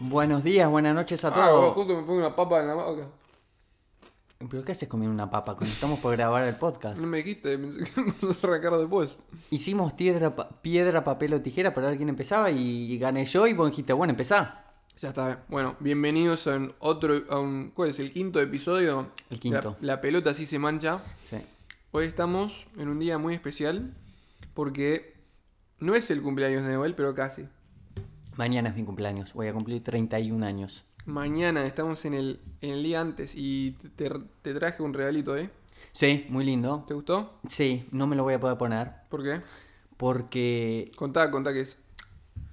Buenos días, buenas noches a Ah, todos. justo me pongo una papa en la boca. ¿Pero qué haces comiendo una papa cuando estamos por grabar el podcast? No me dijiste, pensé que arrancar después. Hicimos piedra, pa- piedra, papel o tijera para ver quién empezaba y gané yo y vos dijiste, bueno, empezá. Ya está. Bueno, bienvenidos a un otro, a un, ¿cuál es? El quinto episodio. El quinto. La, la pelota así se mancha. Sí. Hoy estamos en un día muy especial porque no es el cumpleaños de Noel, pero casi. Mañana es mi cumpleaños, voy a cumplir 31 años. Mañana estamos en el, en el día antes y te, te traje un regalito, ¿eh? Sí, muy lindo. ¿Te gustó? Sí, no me lo voy a poder poner ¿Por qué? porque Contá, contá qué es.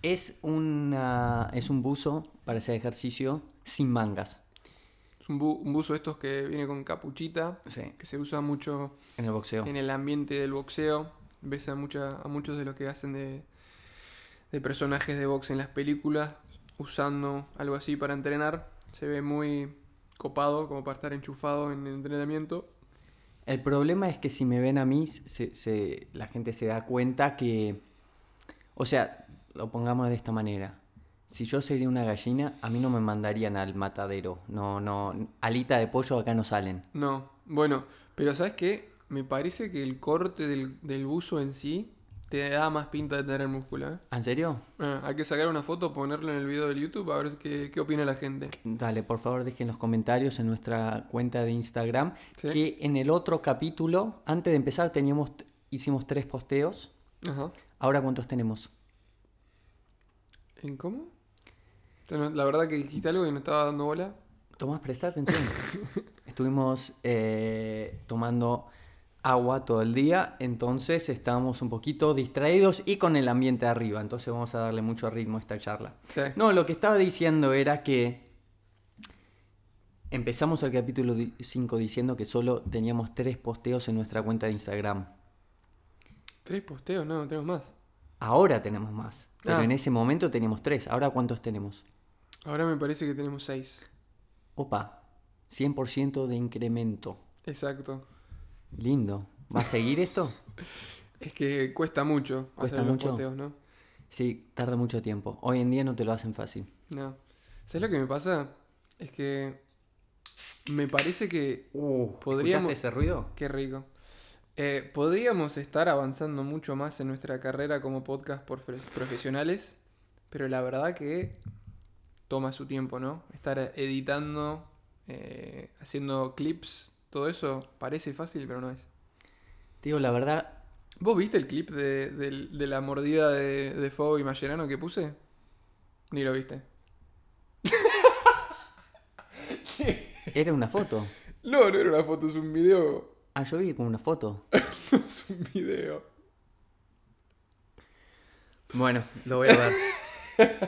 Es, una, es un buzo para hacer ejercicio sin mangas. Es un, bu- un buzo estos que viene con capuchita, Sí, que se usa mucho en el boxeo. en el ambiente del boxeo. Ves a, mucha, a muchos de los que hacen de, de personajes de box en las películas usando algo así para entrenar. Se ve muy copado como para estar enchufado en el entrenamiento. El problema es que si me ven a mí, se- se- la gente se da cuenta que... O sea, lo pongamos de esta manera. Si yo sería una gallina, a mí no me mandarían al matadero. No, no, alita de pollo acá no salen. No, bueno, pero ¿sabes qué? Me parece que el corte del, del buzo en sí te da más pinta de tener músculo. ¿eh? ¿En serio? Ah, hay que sacar una foto, ponerla en el video del YouTube a ver qué, qué opina la gente. Dale, por favor, dejen los comentarios en nuestra cuenta de Instagram. Sí. Que en el otro capítulo, antes de empezar, teníamos, hicimos tres posteos. Ajá. Ahora, ¿cuántos tenemos? ¿En cómo? La verdad que dijiste algo y no estaba dando bola. Tomás, presta atención. Estuvimos eh, tomando agua todo el día, entonces estábamos un poquito distraídos y con el ambiente arriba, entonces vamos a darle mucho ritmo a esta charla. Sí. No, lo que estaba diciendo era que empezamos el capítulo 5 diciendo que solo teníamos tres posteos en nuestra cuenta de Instagram. Tres posteos, no, no tenemos más. Ahora tenemos más, pero Ah. en ese momento teníamos tres. Ahora, ¿cuántos tenemos? Ahora me parece que tenemos seis. Opa, 100% de incremento. Exacto. Lindo. ¿Va a seguir esto? Es que cuesta mucho ¿Cuesta hacer los mucho? posteos, ¿no? Sí, tarda mucho tiempo. Hoy en día no te lo hacen fácil. No. ¿Sabes lo que me pasa? Es que me parece que Uh, Podríamos- ese ruido? Qué rico. Eh, podríamos estar avanzando mucho más en nuestra carrera como podcast por profesionales, pero la verdad que toma su tiempo, ¿no? Estar editando, eh, haciendo clips, todo eso parece fácil, pero no es. Te digo, la verdad, ¿Vos viste el clip de, de la mordida de, de Fo y Mascherano que puse? Ni lo viste. era una foto. No, no era una foto, es un video. Ah, yo vi como una foto. es un video. Bueno, lo voy a ver.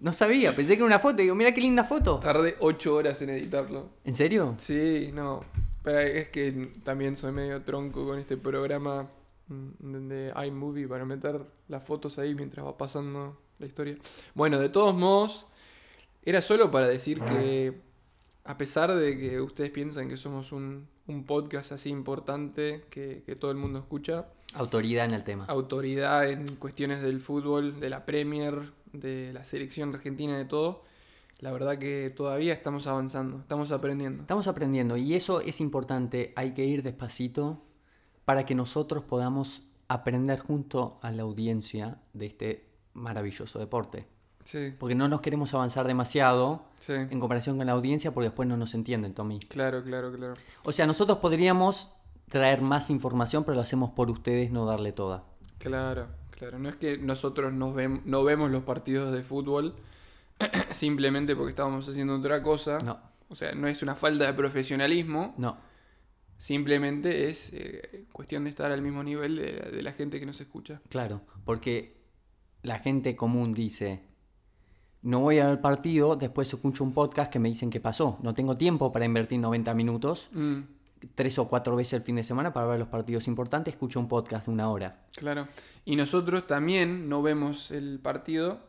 no sabía, pensé que era una foto. Digo, mira qué linda foto. Tardé 8 horas en editarlo. ¿En serio? Sí, no. Pero es que también soy medio tronco con este programa mm, de iMovie para meter las fotos ahí mientras va pasando la historia. Bueno, de todos modos, era solo para decir que a pesar de que ustedes piensan que somos un, un podcast así importante que, que todo el mundo escucha, Autoridad en el tema. autoridad en cuestiones del fútbol, de la Premier, de la selección argentina, de todo, la verdad que todavía estamos avanzando, estamos aprendiendo. Estamos aprendiendo y eso es importante. Hay que ir despacito para que nosotros podamos aprender junto a la audiencia de este maravilloso deporte. Sí, Porque no nos queremos avanzar demasiado sí. en comparación con la audiencia porque después no nos entienden, Tommy. Claro, claro, claro. O sea, nosotros podríamos traer más información, pero lo hacemos por ustedes, no darle toda. Claro, claro. No es que nosotros nos no vemos los partidos de fútbol simplemente porque estábamos haciendo otra cosa. No, O sea, no es una falta de profesionalismo, no. simplemente es eh, cuestión de estar al mismo nivel de la gente que nos escucha. Claro, porque la gente común dice, no voy al partido, después escucho un podcast que me dicen qué pasó. No tengo tiempo para invertir 90 minutos, Mm, tres o cuatro veces el fin de semana para ver los partidos importantes, escucho un podcast de una hora. claro. Y nosotros también no vemos el partido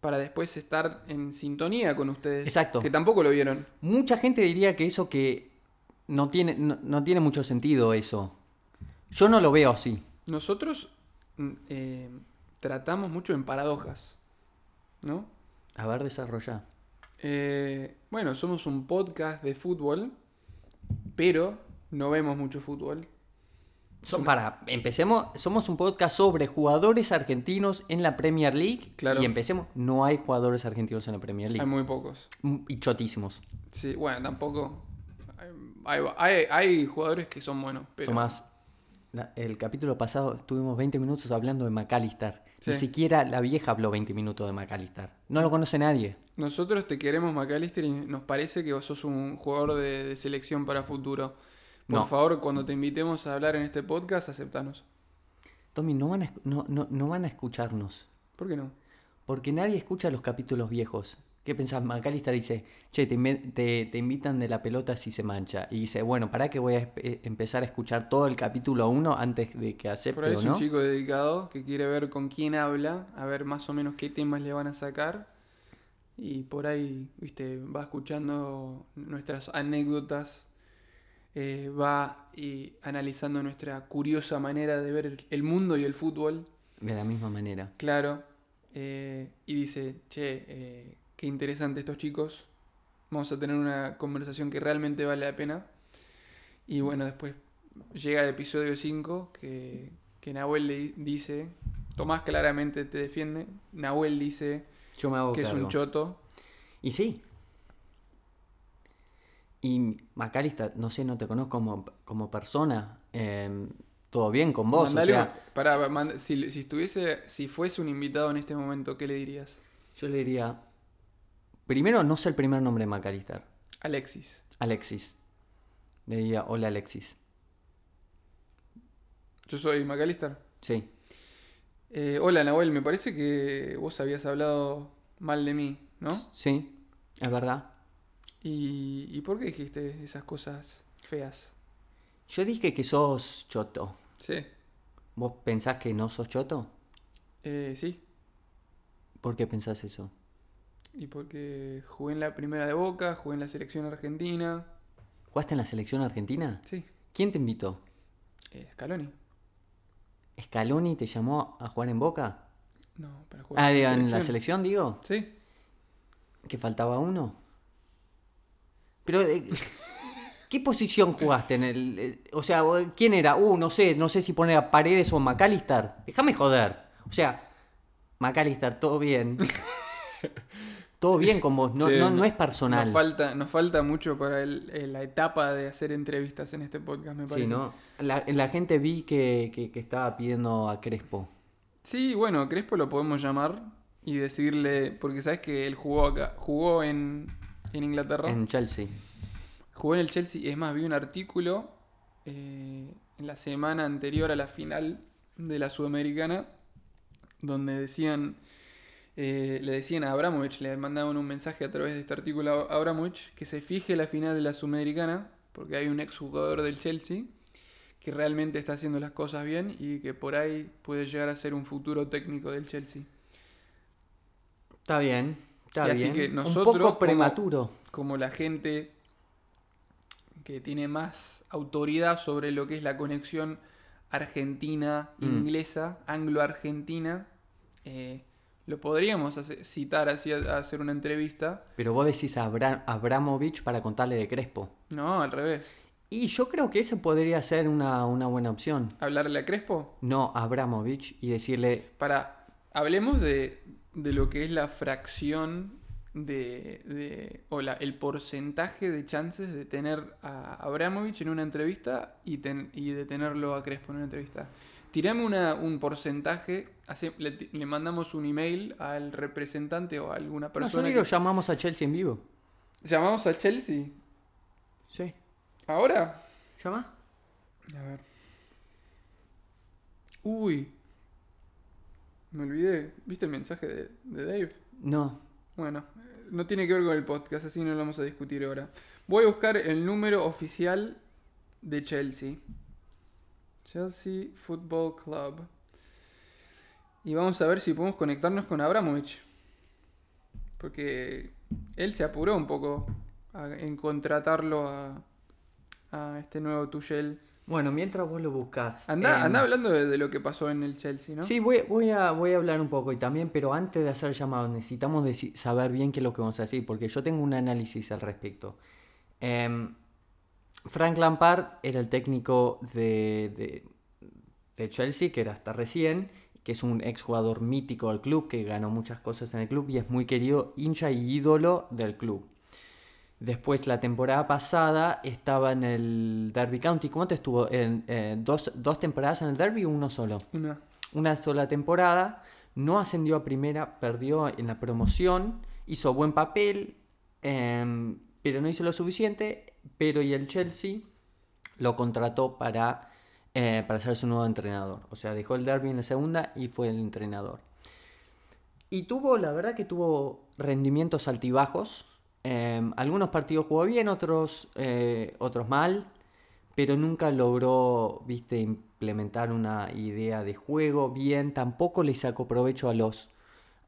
para después estar en sintonía con ustedes. Exacto. Que tampoco lo vieron. Mucha gente diría que eso que no tiene, no, no tiene mucho sentido eso. Yo no lo veo así. Nosotros mm, eh, tratamos mucho en paradojas, ¿no? A ver, desarrolla. Eh, bueno, somos un podcast de fútbol, pero no vemos mucho fútbol. So- para, empecemos, somos un podcast sobre jugadores argentinos en la Premier League. Claro. Y empecemos, no hay jugadores argentinos en la Premier Hay League. muy pocos. Mm, Y chotísimos. Sí, bueno, tampoco. Hay, hay- hay jugadores que son buenos, pero. Tomás, el capítulo pasado estuvimos 20 minutos hablando de McAllister. Sí. Ni siquiera la vieja habló 20 minutos de McAllister. No lo conoce nadie. Nosotros te queremos, McAllister, y nos parece que vos sos un jugador de, de selección para futuro. Por No. favor, cuando te invitemos a hablar en este podcast, aceptanos. Tommy, no van a, no, no, no van a escucharnos. ¿Por qué no? Porque nadie escucha los capítulos viejos. ¿Qué pensás? McAllister dice, che, te, te- te invitan de la pelota si se mancha. Y dice, bueno, ¿para que voy a espe- empezar a escuchar todo el capítulo 1 antes de que Por acepte ahí o es no? un chico dedicado que quiere ver con quién habla, a ver más o menos qué temas le van a sacar. Y por ahí, viste, va escuchando nuestras anécdotas, eh, va y analizando nuestra curiosa manera de ver el- el mundo y el fútbol. De la misma manera. Claro. eh, y dice, che, eh, qué interesante estos chicos. Vamos a tener una conversación que realmente vale la pena. Y bueno, después llega el episodio 5 que, que Nahuel le di- dice, Tomás claramente te defiende, Nahuel dice Yo me hago que es un choto. Y sí. Y McAllister, no sé, no te conozco como, como persona. eh, todo bien con vos. Mandale o sea, un- pará, manda- si, si estuviese, si fuese un invitado en este momento, ¿qué le dirías? yo le diría. Primero, no sé el primer nombre de McAllister. Alexis. Alexis. Le diría, hola Alexis. Yo soy McAllister. Sí. Eh, hola Nahuel, me parece que vos habías hablado mal de mí, ¿no? Sí, es verdad. ¿Y, y por qué dijiste esas cosas feas? Yo dije que sos choto. Sí, ¿Vos pensás que no sos choto? eh, sí. ¿Por qué pensás eso? Y porque jugué en la primera de Boca, jugué en la selección argentina. ¿Jugaste en la selección argentina? Sí, ¿Quién te invitó? eh, Scaloni. ¿Scaloni te llamó a jugar en Boca? No, para jugar Ah, en la en la selección, digo. Sí, ¿Que faltaba uno? Pero, eh, ¿qué posición jugaste en el...? eh, o sea, ¿quién era? Uh, no sé, no sé si poner a Paredes o McAllister. Déjame joder. O sea, McAllister, todo bien. todo bien con vos, no, no, no es personal. Nos falta, nos falta mucho para el- eh, la etapa de hacer entrevistas en este podcast, me parece. Sí, ¿no? La, la gente vi que, que- que estaba pidiendo a Crespo. Sí, bueno, Crespo lo podemos llamar y decirle, porque sabes que él jugó acá, jugó en, en Inglaterra. En Chelsea. Jugó en el Chelsea, es más, vi un artículo eh, en la semana anterior a la final de la Sudamericana, donde decían, eh, le decían a Abramovich, le mandaban un mensaje a través de este artículo a Abramovich, que se fije la final de la Sudamericana, porque hay un exjugador del Chelsea que realmente está haciendo las cosas bien y que por ahí puede llegar a ser un futuro técnico del Chelsea. Está bien, está Y así bien. que Un nosotros, poco como- prematuro. como la gente que tiene más autoridad sobre lo que es la conexión argentina-inglesa, anglo-argentina, eh, lo podríamos citar así a, a hacer una entrevista. Pero vos decís a Abra- Abramovich para contarle de Crespo. No, al revés. Y yo creo que eso podría ser una, una buena opción. Hablarle a Crespo No a Abramovich y decirle, para... Hablemos de, de lo que es la fracción de... de- o la- el porcentaje de chances de tener a Abramovich en una entrevista y, ten- y de tenerlo a Crespo en una entrevista. Tirame una, un porcentaje, hace- le, mandamos un email al representante o a alguna persona. lo que- llamamos a Chelsea en vivo. Llamamos a Chelsea. Sí. ¿Ahora? ¿Llama? A ver. Uy. Me olvidé. ¿Viste el mensaje de, de Dave? No. Bueno, no tiene que ver con el podcast, así no lo vamos a discutir ahora. Voy a buscar el número oficial de Chelsea. Chelsea Football Club. Y vamos a ver si podemos conectarnos con Abramovich. Porque él se apuró un poco a- en contratarlo a, a este nuevo Tuchel. Bueno, mientras vos lo buscas. Anda, anda hablando de, de lo que pasó en el Chelsea, ¿no? Sí, voy, voy, a, voy a hablar un poco y también, pero antes de hacer el llamado, necesitamos saber bien qué es lo que vamos a decir, porque yo tengo un análisis al respecto. Em, Frank Lampard era el técnico de, de, de Chelsea, que era hasta recién, que es un exjugador mítico del club, que ganó muchas cosas en el club y es muy querido, hincha y ídolo del club. Después, la temporada pasada estaba en el Derby County. ¿Cuánto estuvo? En, eh, dos, ¿Dos temporadas en el Derby o uno solo? Una. una sola temporada, no ascendió a primera, perdió en la promoción, hizo buen papel, em, pero no hizo lo suficiente, pero y el Chelsea lo contrató para, eh, para ser su nuevo entrenador. O sea, dejó el derby en la segunda y fue el entrenador. Y tuvo, la verdad que tuvo rendimientos altibajos. Em, algunos partidos jugó bien, otros, eh, otros mal pero nunca logró, viste, implementar una idea de juego bien, tampoco le sacó provecho a los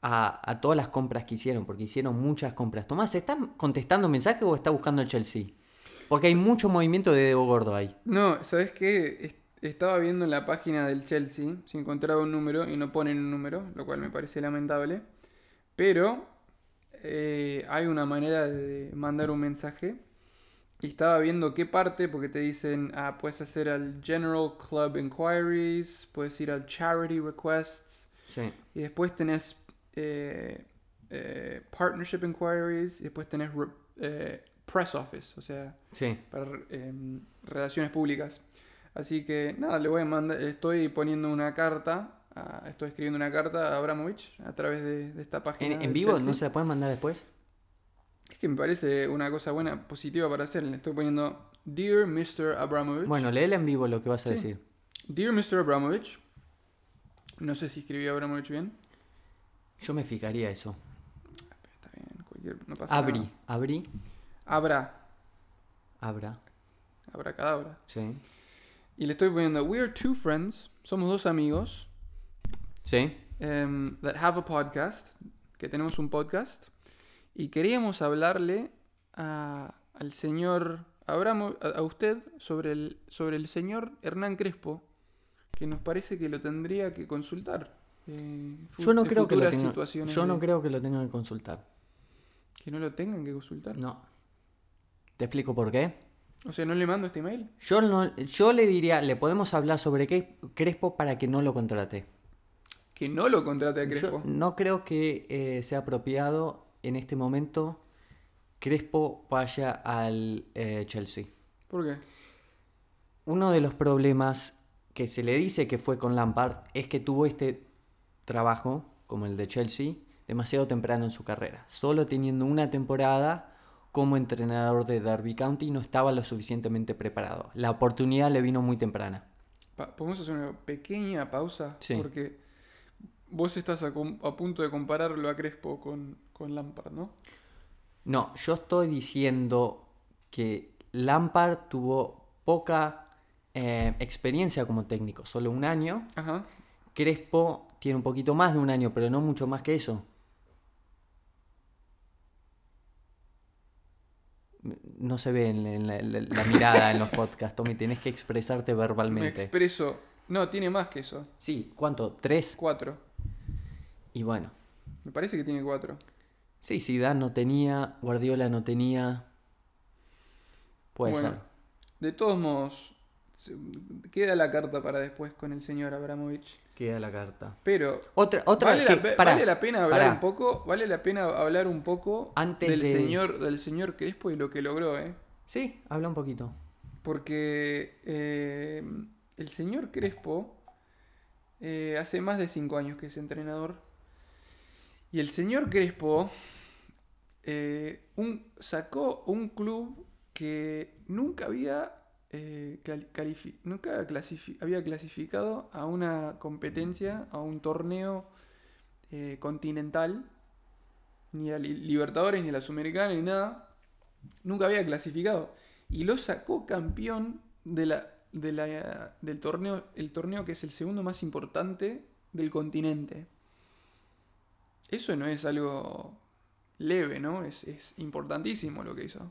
a, a todas las compras que hicieron, porque hicieron muchas compras. Tomás, ¿está contestando mensaje o está buscando el Chelsea? Porque hay mucho movimiento de Debo Gordo ahí. No, ¿sabes qué? Es- Estaba viendo en la página del Chelsea si encontraba un número y no ponen un número, lo cual me parece lamentable. Pero eh, hay una manera de mandar un mensaje. Y estaba viendo qué parte, porque te dicen, ah, puedes hacer al General Club Inquiries, puedes ir al Charity Requests, Sí. y después tenés eh, eh, Partnership Inquiries, y después tenés eh, Press Office, o sea, Sí. para eh, relaciones públicas. Así que nada, le voy a mandar, estoy poniendo una carta, a- estoy escribiendo una carta a Abramovich a través de, de esta página. ¿En, vivo Chelsea. no se la pueden mandar después? Es que me parece una cosa buena, positiva para hacer. Le estoy poniendo Dear Mr. Abramovich. Bueno, léela en vivo lo que vas a Sí. decir. Dear Mr. Abramovich. No sé si escribí Abramovich bien. Yo me fijaría eso. Está bien, cualquier, no pasa Abrí, nada. abrí, Abra, abra. abracadabra. Sí. Y le estoy poniendo We are two friends, somos dos amigos Sí. em, that have a podcast, que tenemos un podcast, y queríamos hablarle a- al señor Abramo, a, a usted sobre el, sobre el señor Hernán Crespo, que nos parece que lo tendría que consultar. eh, Yo no creo que lo situaciones Yo no de- creo que lo tengan que consultar. que no lo tengan que consultar. No. Te explico por qué. O sea, ¿no le mando este email? Yo, no, yo le diría, le podemos hablar sobre qué Crespo para que no lo contrate. Que no lo contrate a Crespo. Yo no creo que eh, sea apropiado en este momento Crespo vaya al eh, Chelsea. ¿Por qué? Uno de los problemas que se le dice que fue con Lampard es que tuvo este trabajo, como el de Chelsea, demasiado temprano en su carrera. Solo teniendo una temporada como entrenador de Derby County no estaba lo suficientemente preparado. La oportunidad le vino muy temprana. ¿Podemos hacer una pequeña pausa? Sí. Porque vos estás a punto de compararlo a Crespo con, con Lampard, ¿no? No, yo estoy diciendo que Lampard tuvo poca eh, experiencia como técnico, solo un año. Ajá. Crespo tiene un poquito más de un año, pero no mucho más que eso. No se ve en, en la, en la- la mirada en los podcasts, Tommy, tenés que expresarte Me verbalmente. expreso. No, tiene más que eso. Sí, ¿cuánto? ¿Tres? Cuatro. Y bueno, Me parece que tiene cuatro. sí, Zidane no tenía, Guardiola no tenía. Puede Bueno. ser. De todos modos, queda la carta para después con el señor Abramovich. Queda la carta. Pero Otra, otra vale, que- la, vale pena hablar un poco, vale la pena hablar un poco Antes del de- señor del señor Crespo y lo que logró, ¿eh? Sí, habla un poquito. Porque eh, el señor Crespo eh, hace más de cinco años que es entrenador. Y el señor Crespo eh, un- sacó un club que nunca había, eh, nunca clasifi- había clasificado a una competencia, a un torneo eh, continental, ni a li- Libertadores, ni a la Sudamericana, ni nada. Nunca había clasificado. Y lo sacó campeón de la, de la- del torneo, el torneo que es el segundo más importante del continente. Eso no es algo leve, ¿no? Es, es importantísimo lo que hizo.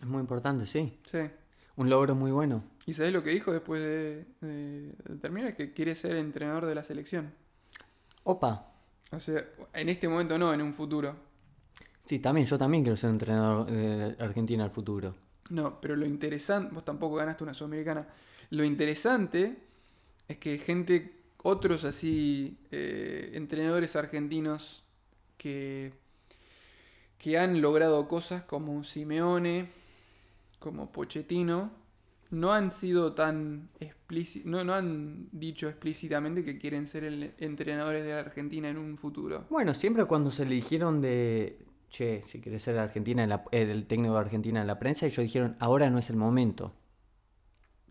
Es muy importante, sí. Sí. Un logro muy bueno. ¿Y sabés lo que dijo después de, de- de terminar? Que quiere ser entrenador de la selección. Opa. O sea, en este momento no, en un futuro. Sí, también, yo también quiero ser entrenador de Argentina al futuro. No, pero lo interesante, vos tampoco ganaste una sudamericana. Lo interesante es que gente, otros así, eh, entrenadores argentinos que, que han logrado cosas como Simeone, como Pochettino, no han sido tan explícitos, no, no han dicho explícitamente que quieren ser el- entrenadores de la Argentina en un futuro. Bueno, siempre cuando se le dijeron de, che, si querés ser Argentina en la- el técnico de Argentina en la prensa, ellos dijeron, ahora no es el momento.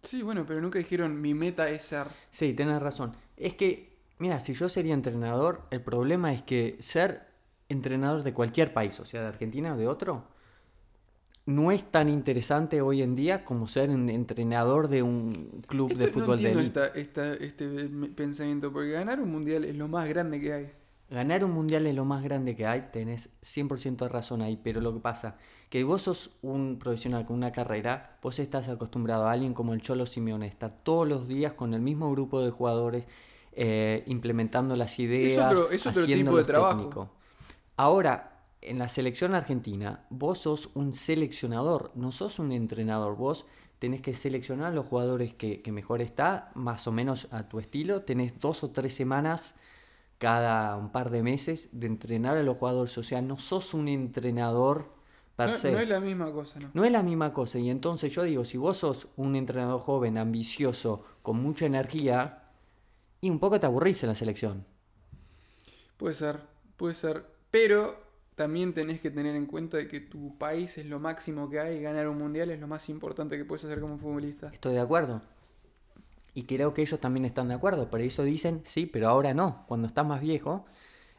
Sí, bueno, pero nunca dijeron mi meta es ser. Sí, tenés razón. Es que, mira, si yo sería entrenador, el problema es que ser entrenador de cualquier país, o sea, de Argentina o de otro, no es tan interesante hoy en día como ser un entrenador de un club de Esto- no fútbol de entiendo élite. esta- esta- este pensamiento, porque ganar un mundial es lo más grande que hay. Ganar un mundial es lo más grande que hay, tenés 100% de razón ahí, pero lo que pasa, que vos sos un profesional con una carrera, vos estás acostumbrado a alguien como el Cholo Simeone, estar todos los días con el mismo grupo de jugadores, eh, implementando las ideas, otro- es otro tipo de trabajo. técnico. Ahora, en la selección argentina, vos sos un seleccionador, no sos un entrenador, vos tenés que seleccionar a los jugadores que, que mejor está, más o menos a tu estilo, tenés dos o tres semanas cada un par de meses de entrenar a los jugadores. O sea, no sos un entrenador per No, se. no es la misma cosa, ¿no? No es la misma cosa. Y entonces yo digo, si vos sos un entrenador joven, ambicioso, con mucha energía, y un poco te aburrís en la selección. Puede ser, puede ser. Pero también tenés que tener en cuenta de que tu país es lo máximo que hay y ganar un mundial es lo más importante que puedes hacer como futbolista. Estoy de acuerdo. Y creo que ellos también están de acuerdo. Por eso dicen, sí, pero ahora no. Cuando estás más viejo,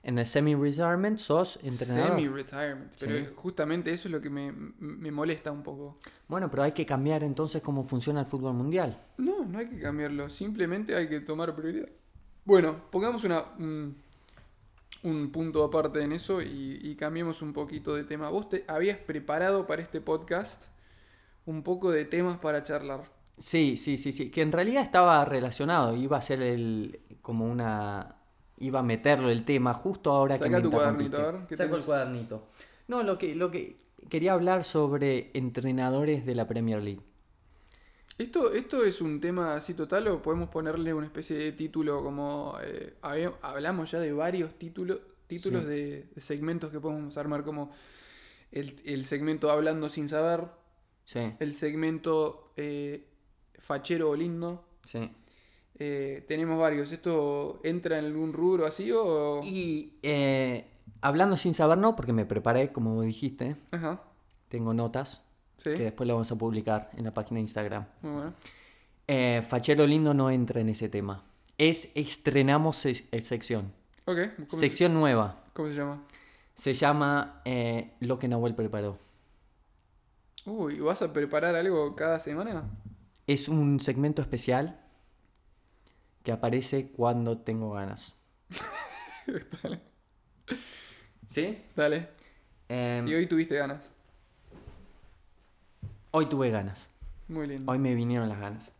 en el semi-retirement sos entrenador. Semi-retirement. Pero Sí. justamente eso es lo que me, me molesta un poco. Bueno, pero hay que cambiar entonces cómo funciona el fútbol mundial. No, no hay que cambiarlo. Simplemente hay que tomar prioridad. Bueno, pongamos una, un, un punto aparte en eso y, y cambiemos un poquito de tema. Vos te habías preparado para este podcast un poco de temas para charlar. Sí, sí, sí, sí. Que en realidad estaba relacionado. Iba a ser el. como una. Iba a meterlo el tema justo ahora que Saca me tu cuadernito, a ver, ¿qué Saco el cuadernito. No, lo que, lo que. Quería hablar sobre entrenadores de la Premier League. ¿Esto, ¿Esto es un tema así total o podemos ponerle una especie de título como... eh, hablamos ya de varios títulos, títulos Sí. de, de segmentos que podemos armar como el, el segmento Hablando sin saber, Sí, el segmento eh, Fachero o Lindo. sí. Eh, tenemos varios. ¿Esto entra en algún rubro así o...? Y eh, hablando sin saber, no, porque me preparé, como dijiste. Ajá. Tengo notas Sí. que después las vamos a publicar en la página de Instagram. Muy bueno. Eh, Fachero Lindo no entra en ese tema. Es estrenamos se- eh, sección. Ok. ¿Cómo, Sección nueva. ¿Cómo se llama? Se llama eh, Lo que Nahuel preparó. Uy, ¿vas a preparar algo cada semana? Es un segmento especial que aparece cuando tengo ganas. Dale. ¿Sí? Dale. Em, Y hoy tuviste ganas. Hoy tuve ganas. Muy lindo. Hoy me vinieron las ganas.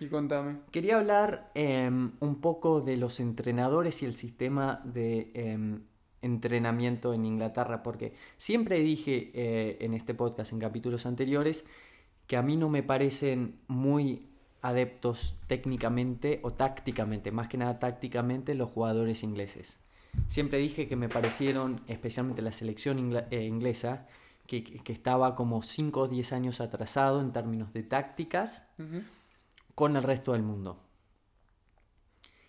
Y contame. Quería hablar em, un poco de los entrenadores y el sistema de em, entrenamiento en Inglaterra, porque siempre dije eh, en este podcast, en capítulos anteriores, que a mí no me parecen muy adeptos técnicamente o tácticamente, más que nada tácticamente, los jugadores ingleses. Siempre dije que me parecieron, especialmente la selección eh, inglesa, que, estaba como 5 o 10 años atrasado en términos de tácticas con el resto del mundo.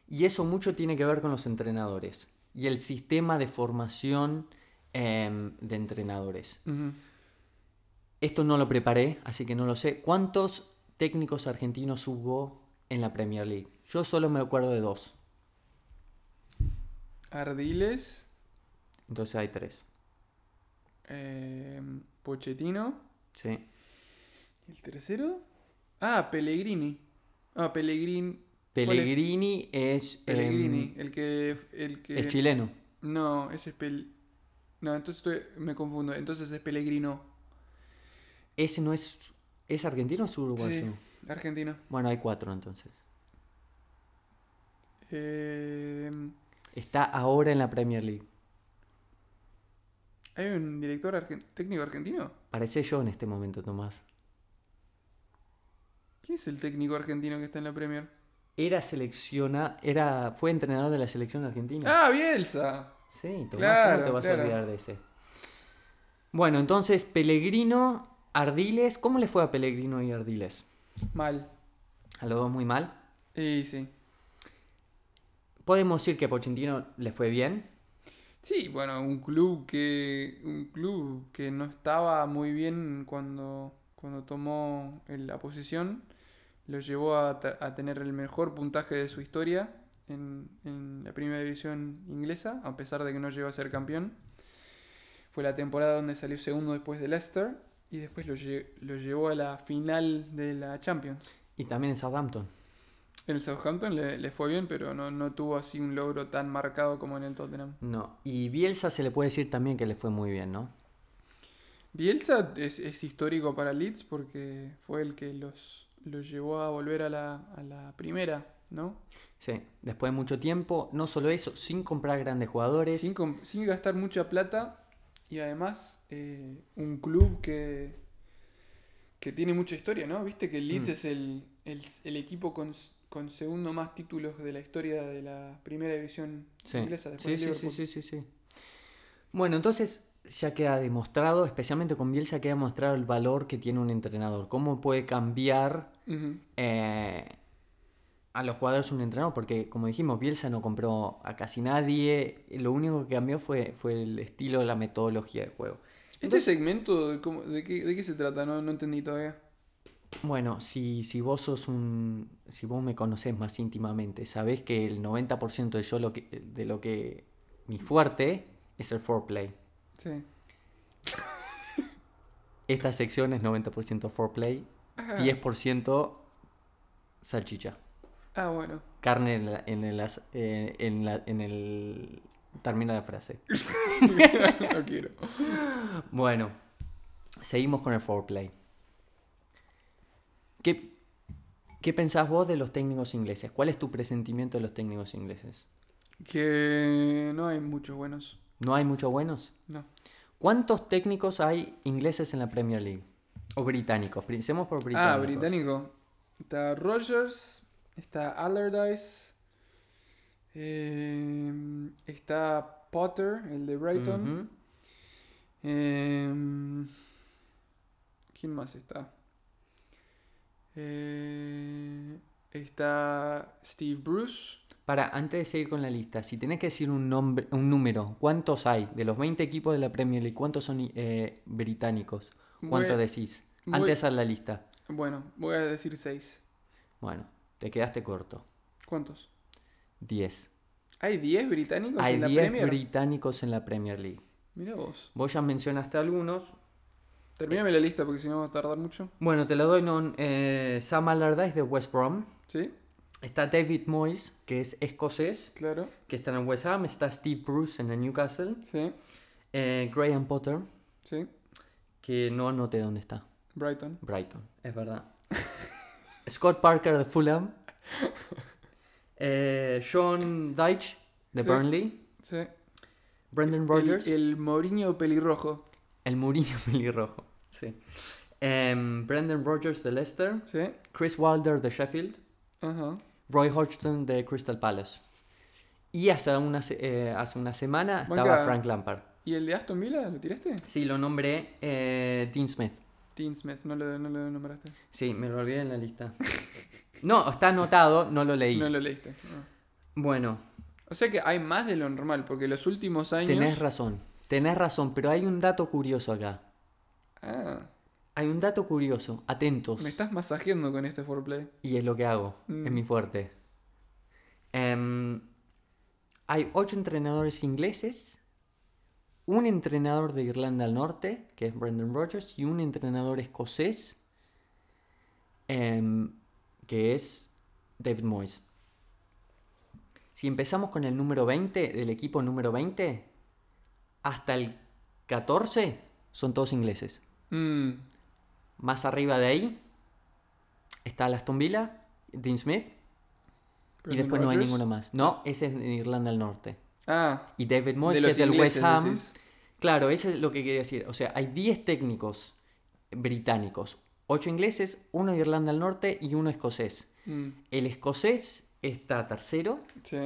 Y eso mucho tiene que ver con los entrenadores y el sistema de formación em, de entrenadores. Esto no lo preparé, así que no lo sé. ¿Cuántos técnicos argentinos hubo en la Premier League? Yo solo me acuerdo de dos, Ardiles, entonces hay tres. Eh, Pochettino. ¿sí? ¿Y el tercero? Ah, Pellegrini. Ah, Pellegrini. ¿Cuál es? Pellegrini es, em, Pellegrini, el que. El que es chileno. No, ese es Pel. No, entonces estoy- me confundo. Entonces es Pellegrino. ¿Ese no es. ¿Es argentino o es uruguayo? Sí, argentino. Bueno, hay cuatro entonces. Eh, Está ahora en la Premier League. ¿Hay un director técnico argentino? Parece yo en este momento, Tomás. ¿Quién es el técnico argentino que está en la Premier? Era selecciona, era, fue entrenador de la selección argentina. ¡Ah, Bielsa! Sí, Tomás, claro, ¿cómo te vas claro. a olvidar de ese? Bueno, entonces, Pellegrino, Ardiles, ¿cómo le fue a Pellegrino y Ardiles? Mal. A los dos muy mal. Y sí. Podemos decir que a Pochettino le fue bien. Sí, bueno, un club que un club que no estaba muy bien cuando, cuando tomó el- la posición lo llevó a, a tener el mejor puntaje de su historia en, la primera división inglesa, a pesar de que no llegó a ser campeón. Fue la temporada donde salió segundo después de Leicester y después lo, lo llevó a la final de la Champions. Y también en Southampton. En el Southampton le, le fue bien, pero no, no tuvo así un logro tan marcado como en el Tottenham. No. Y Bielsa se le puede decir también que le fue muy bien, ¿no? Bielsa es, es histórico para Leeds porque fue el que los, los llevó a volver a la, a la primera, ¿no? Sí. Después de mucho tiempo, no solo eso, sin comprar grandes jugadores. Sin, sin gastar mucha plata y además eh, un club que, que tiene mucha historia, ¿no? Viste que Leeds Mm. es el, el, el equipo con, con segundo más títulos de la historia de la primera división Sí. inglesa después Sí, de sí, sí, Liverpool. sí, sí, sí. Bueno, entonces ya queda demostrado, especialmente con Bielsa, queda demostrado el valor que tiene un entrenador. Cómo puede cambiar eh, a los jugadores un entrenador. Porque, como dijimos, Bielsa no compró a casi nadie. Lo único que cambió fue, fue el estilo, la metodología de juego. Este segmento, de, cómo- de, qué, ¿de qué se trata? No, no entendí todavía. Bueno, si, si vos sos un. Si vos me conocés más íntimamente, sabés que el 90% de yo lo que, de lo que. Mi fuerte es el foreplay. Sí. Esta sección es 90% foreplay, Ah, 10% salchicha. ah, bueno. Carne en, la- en el, eh, en, la- en el. Termina la frase. no quiero. Bueno, seguimos con el foreplay. ¿Qué, ¿Qué pensás vos de los técnicos ingleses? ¿Cuál es tu presentimiento de los técnicos ingleses? Que no hay muchos buenos. ¿No hay muchos buenos? No. ¿Cuántos técnicos hay ingleses en la Premier League? O británicos. Pensemos por británicos. Ah, británico. Está Rogers, está Allardyce, eh, está Potter, el de Brighton. Eh, ¿Quién más está? Eh, está Steve Bruce. Para, antes de seguir con la lista, si tenés que decir un nombre, un número, ¿cuántos hay? De los 20 equipos de la Premier League, ¿cuántos son eh, británicos? ¿Cuántos Voy- decís? voy- Antes de hacer la lista. Bueno, voy a decir seis. Bueno, te quedaste corto. ¿Cuántos? 10. ¿Hay 10 británicos Hay en la 10 Premier? británicos en la Premier League. Mira vos. Vos ya mencionaste algunos. Termíname la lista porque si no va a tardar mucho. Bueno, te lo doy. No, eh, Sam Allardyce de West Brom. ¿Sí? Está David Moyes, que es escocés, Claro. que está en West Ham. Está Steve Bruce en el Newcastle. Sí. Eh, Graham Potter, Sí. que no anoté dónde está. Brighton. Brighton, es verdad. Scott Parker de Fulham. Eh, Sean Dyche de Sí. Burnley. Sí. Brendan Rodgers. El, el Mourinho pelirrojo. El Murillo pelirrojo. Sí. Em, Brendan Rodgers de Leicester. Sí. Chris Wilder de Sheffield. Ajá. Roy Hodgson de Crystal Palace. Y hace una, eh, hace una semana estaba Frank Lampard. ¿Y el de Aston Villa lo tiraste? Sí, lo nombré eh, Dean Smith. Dean Smith, no lo, no lo nombraste. Sí, me lo olvidé en la lista. No, está anotado, no lo leí. No lo leíste. no. Bueno, O sea que hay más de lo normal, porque los últimos años. tenés razón. Tenés razón, pero hay un dato curioso acá. Ah, Hay un dato curioso. Atentos. me estás masajeando con este foreplay. Y es lo que hago. Mm. Es mi fuerte. Em, hay ocho entrenadores ingleses, un entrenador de Irlanda del Norte, que es Brendan Rodgers, y un entrenador escocés, em, que es David Moyes. Si empezamos con el número 20, del equipo número 20, hasta el 14 son todos ingleses. Mm, Más arriba de ahí está el Aston Villa, Dean Smith, y después no hay ninguno más. No, ese es en Irlanda del Norte. Ah, Y David Moyes, de que es del West Ham. decís. Claro, eso es lo que quería decir. O sea, hay 10 técnicos británicos, 8 ingleses, uno de Irlanda del Norte y uno escocés. Mm, El escocés está tercero. sí.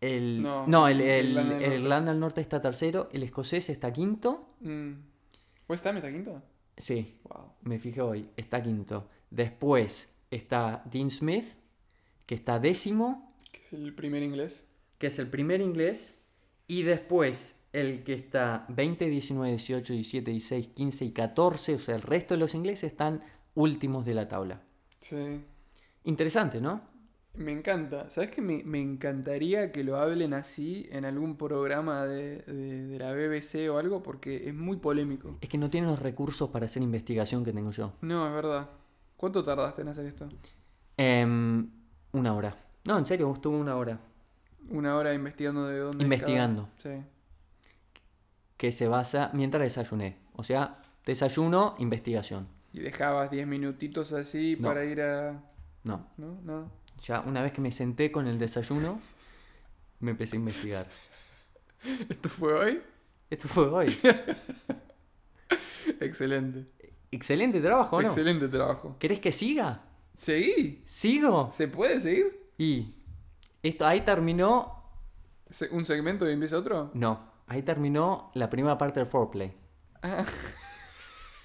El, No, no, el, el- Irlanda del el Norte. Irlanda del Norte está tercero. El escocés está quinto. Mm. ¿West Ham está quinto? Sí, Wow. me fijé hoy. Está quinto. Después está Dean Smith, que está décimo, Que es el primer inglés. que es el primer inglés. Y después el que está 20, 19, 18, 17, 16, 15 y 14. O sea, el resto de los ingleses están últimos de la tabla. Sí. Interesante, ¿no? Me encanta. ¿Sabes que me, me encantaría que lo hablen así en algún programa de, de- de la BBC o algo? Porque es muy polémico. Es que no tienen los recursos para hacer investigación que tengo yo. No, es verdad. ¿Cuánto tardaste en hacer esto? Em, una hora. No, en serio, estuve una hora. Una hora investigando de dónde. es Investigando. cada- Sí. Que se basa mientras desayuné. O sea, desayuno, investigación. Y dejabas 10 minutitos así No. para ir a. No. ¿No? No. Ya una vez que me senté con el desayuno, me empecé a investigar. ¿Esto fue hoy? Esto fue hoy. Excelente. Excelente trabajo, ¿no? Excelente trabajo. ¿Querés que siga? ¿Seguí? ¿Sigo? ¿Se puede seguir? Y esto ahí terminó. ¿Un segmento y empieza otro? No, ahí terminó la primera parte del foreplay. Ah,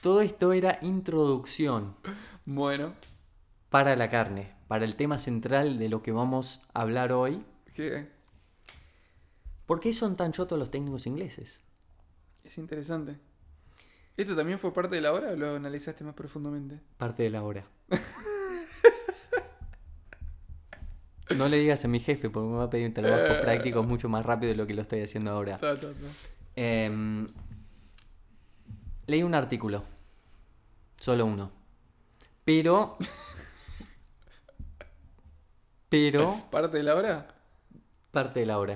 Todo esto era introducción bueno. para la carne, para el tema central de lo que vamos a hablar hoy. ¿Qué? ¿Por qué son tan chotos los técnicos ingleses? Es interesante. ¿Esto también fue parte de la hora o lo analizaste más profundamente? Parte de la hora. No le digas a mi jefe porque me va a pedir un trabajo práctico mucho más rápido de lo que lo estoy haciendo ahora. Ta, ta, ta. Em, leí un artículo. Solo uno. Pero. Pero. ¿Parte de la hora? Parte de la hora.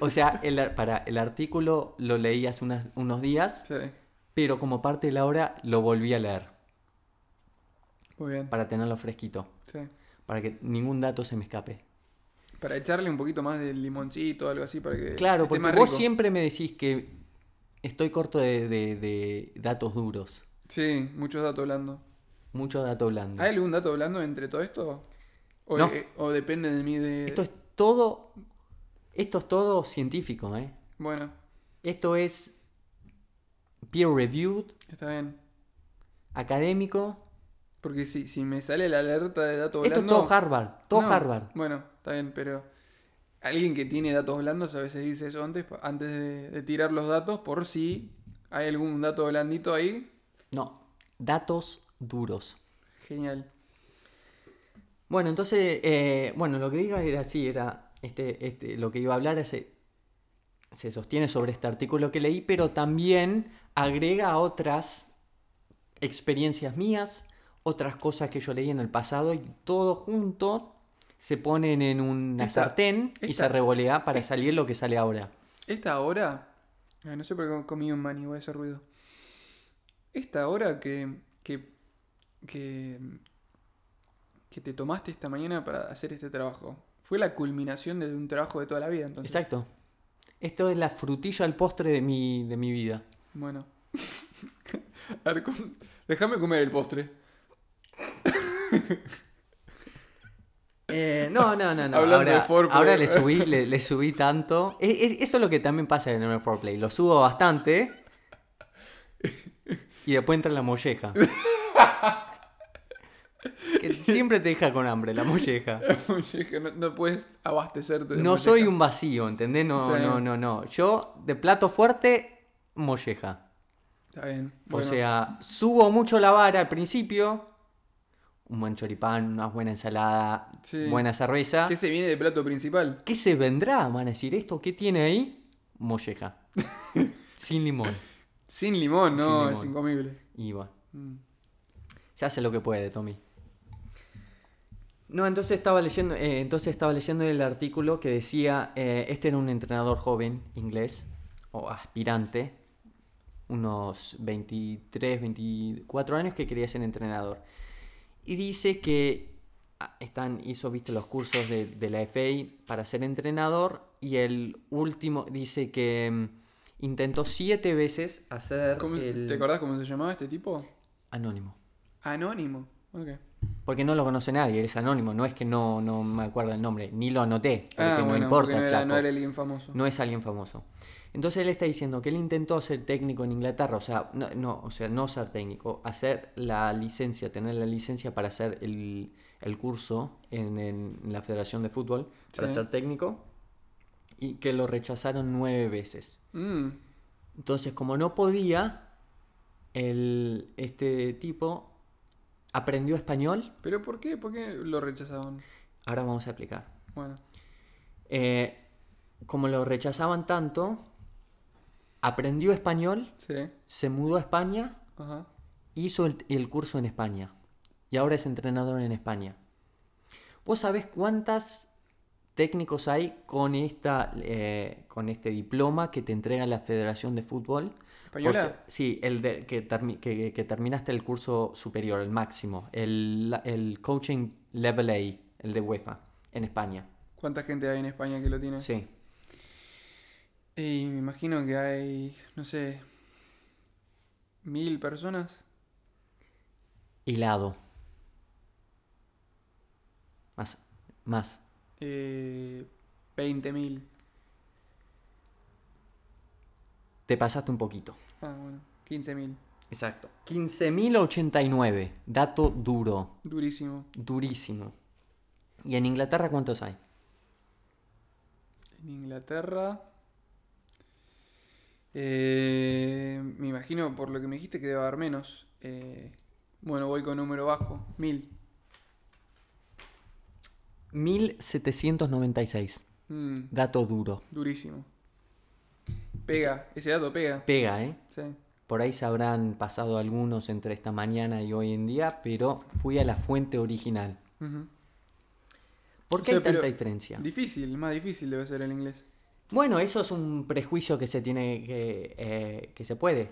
O sea, el, ar- para, el artículo lo leí hace unas- unos días. Sí. Pero como parte de la hora lo volví a leer. Muy bien. Para tenerlo fresquito. Sí. Para que ningún dato se me escape. Para echarle un poquito más de limoncito o algo así para que Claro, esté porque más vos siempre me decís que estoy corto de, de- de datos duros. Sí, muchos datos blando. Mucho dato blando. ¿Hay algún dato blando entre todo esto? ¿O, No. eh, o depende de mí de...? Esto es todo. Esto es todo científico, ¿eh? Bueno, Esto es peer reviewed, está bien. académico. Porque si, si me sale la alerta de datos Esto es blandos... todo Harvard, todo No, Harvard. Bueno, está bien, pero alguien que tiene datos blandos a veces dice eso antes, antes de, de tirar los datos, por si hay algún dato blandito ahí. No, datos duros. Genial. Bueno, entonces, eh, bueno, lo que diga era así, era este, este, lo que iba a hablar se, se sostiene sobre este artículo que leí, pero también agrega otras experiencias mías, otras cosas que yo leí en el pasado y todo junto se ponen en una Esta- sartén y esta- se revolea para salir lo que sale ahora. Esta hora... ay, no sé por qué comí un mani, voy a hacer ruido. Esta hora que, que, que, que te tomaste esta mañana para hacer este trabajo, fue la culminación de un trabajo de toda la vida, entonces. Exacto. Esto es la frutilla al postre de mi, de mi vida. Bueno. A ver, déjame comer el postre. Eh, no, no, no, no. Hablando ahora, de foreplay. ahora le subí, le, le subí tanto. E- e- eso es lo que también pasa en el foreplay. Lo subo bastante. Y después entra la molleja. Que siempre te deja con hambre la molleja. Molleja, no, no puedes abastecerte de No molleja. soy un vacío, ¿entendés? No, Sí. no, no, no. Yo, de plato fuerte, molleja. Está bien. O sea, subo mucho la vara al principio. Un buen choripán, una buena ensalada, Sí. buena cerveza. ¿qué se viene de plato principal? ¿Qué se vendrá? Van a decir, ¿esto qué tiene ahí? Molleja. Sin limón. Sin limón, Sin no, limón. es incomible. Y bueno, Mm. se hace lo que puede, Tommy. No, entonces estaba leyendo, eh, entonces estaba leyendo el artículo que decía, eh, este era un entrenador joven inglés, o aspirante, unos 23, 24 años que quería ser entrenador. Y dice que ah, están, hizo, viste, los cursos de, de la FA para ser entrenador y el último dice que mm, intentó siete veces hacer ¿Cómo el ¿Te acordás cómo se llamaba este tipo? anónimo. Anónimo. Ok. Porque no lo conoce nadie, es anónimo, no es que no, no me acuerdo el nombre, ni lo anoté, porque Ah, no bueno, importa porque no era, no alguien famoso. No es alguien famoso. Entonces él está diciendo que él intentó ser técnico en Inglaterra, o sea, no, no, o sea, no ser técnico, hacer la licencia, tener la licencia para hacer el, el curso en, en la Federación de Fútbol, para Sí. ser técnico, y que lo rechazaron nueve veces. Mm, Entonces, como no podía, el, este tipo aprendió español, ¿Pero por qué? ¿Por qué lo rechazaban? ahora vamos a explicar. Bueno. Eh, como lo rechazaban tanto, aprendió español, Sí. se mudó a España, Ajá. hizo el, el curso en España y ahora es entrenador en España. ¿Vos sabés cuántas técnicos hay con, esta, eh, con este diploma que te entrega la Federación de Fútbol? ¿Española? Porque- sí, el de- que, termi- que- que terminaste el curso superior, el máximo, el, el Coaching Level A, el de UEFA, en España. ¿Cuánta gente hay en España que lo tiene? Sí. Y me imagino que hay, no sé, mil personas. Hilado. Más. Más. Eh, 20 mil. Te pasaste un poquito. Ah, bueno. 15 mil. Exacto. 15.089. Dato duro. Durísimo. Durísimo. ¿Y en Inglaterra cuántos hay? En Inglaterra. eh, me imagino, por lo que me dijiste, que debe haber menos. Eh, bueno, voy con número bajo. Mil. 1796. Mm, Dato duro. durísimo. Pega. Ese dato pega. Pega, ¿eh? Sí. Por ahí se habrán pasado algunos entre esta mañana y hoy en día, pero fui a la fuente original. ¿Por O qué sea, hay tanta diferencia? Difícil, más difícil debe ser el inglés. Bueno, eso es un prejuicio que se tiene que, eh, que se puede.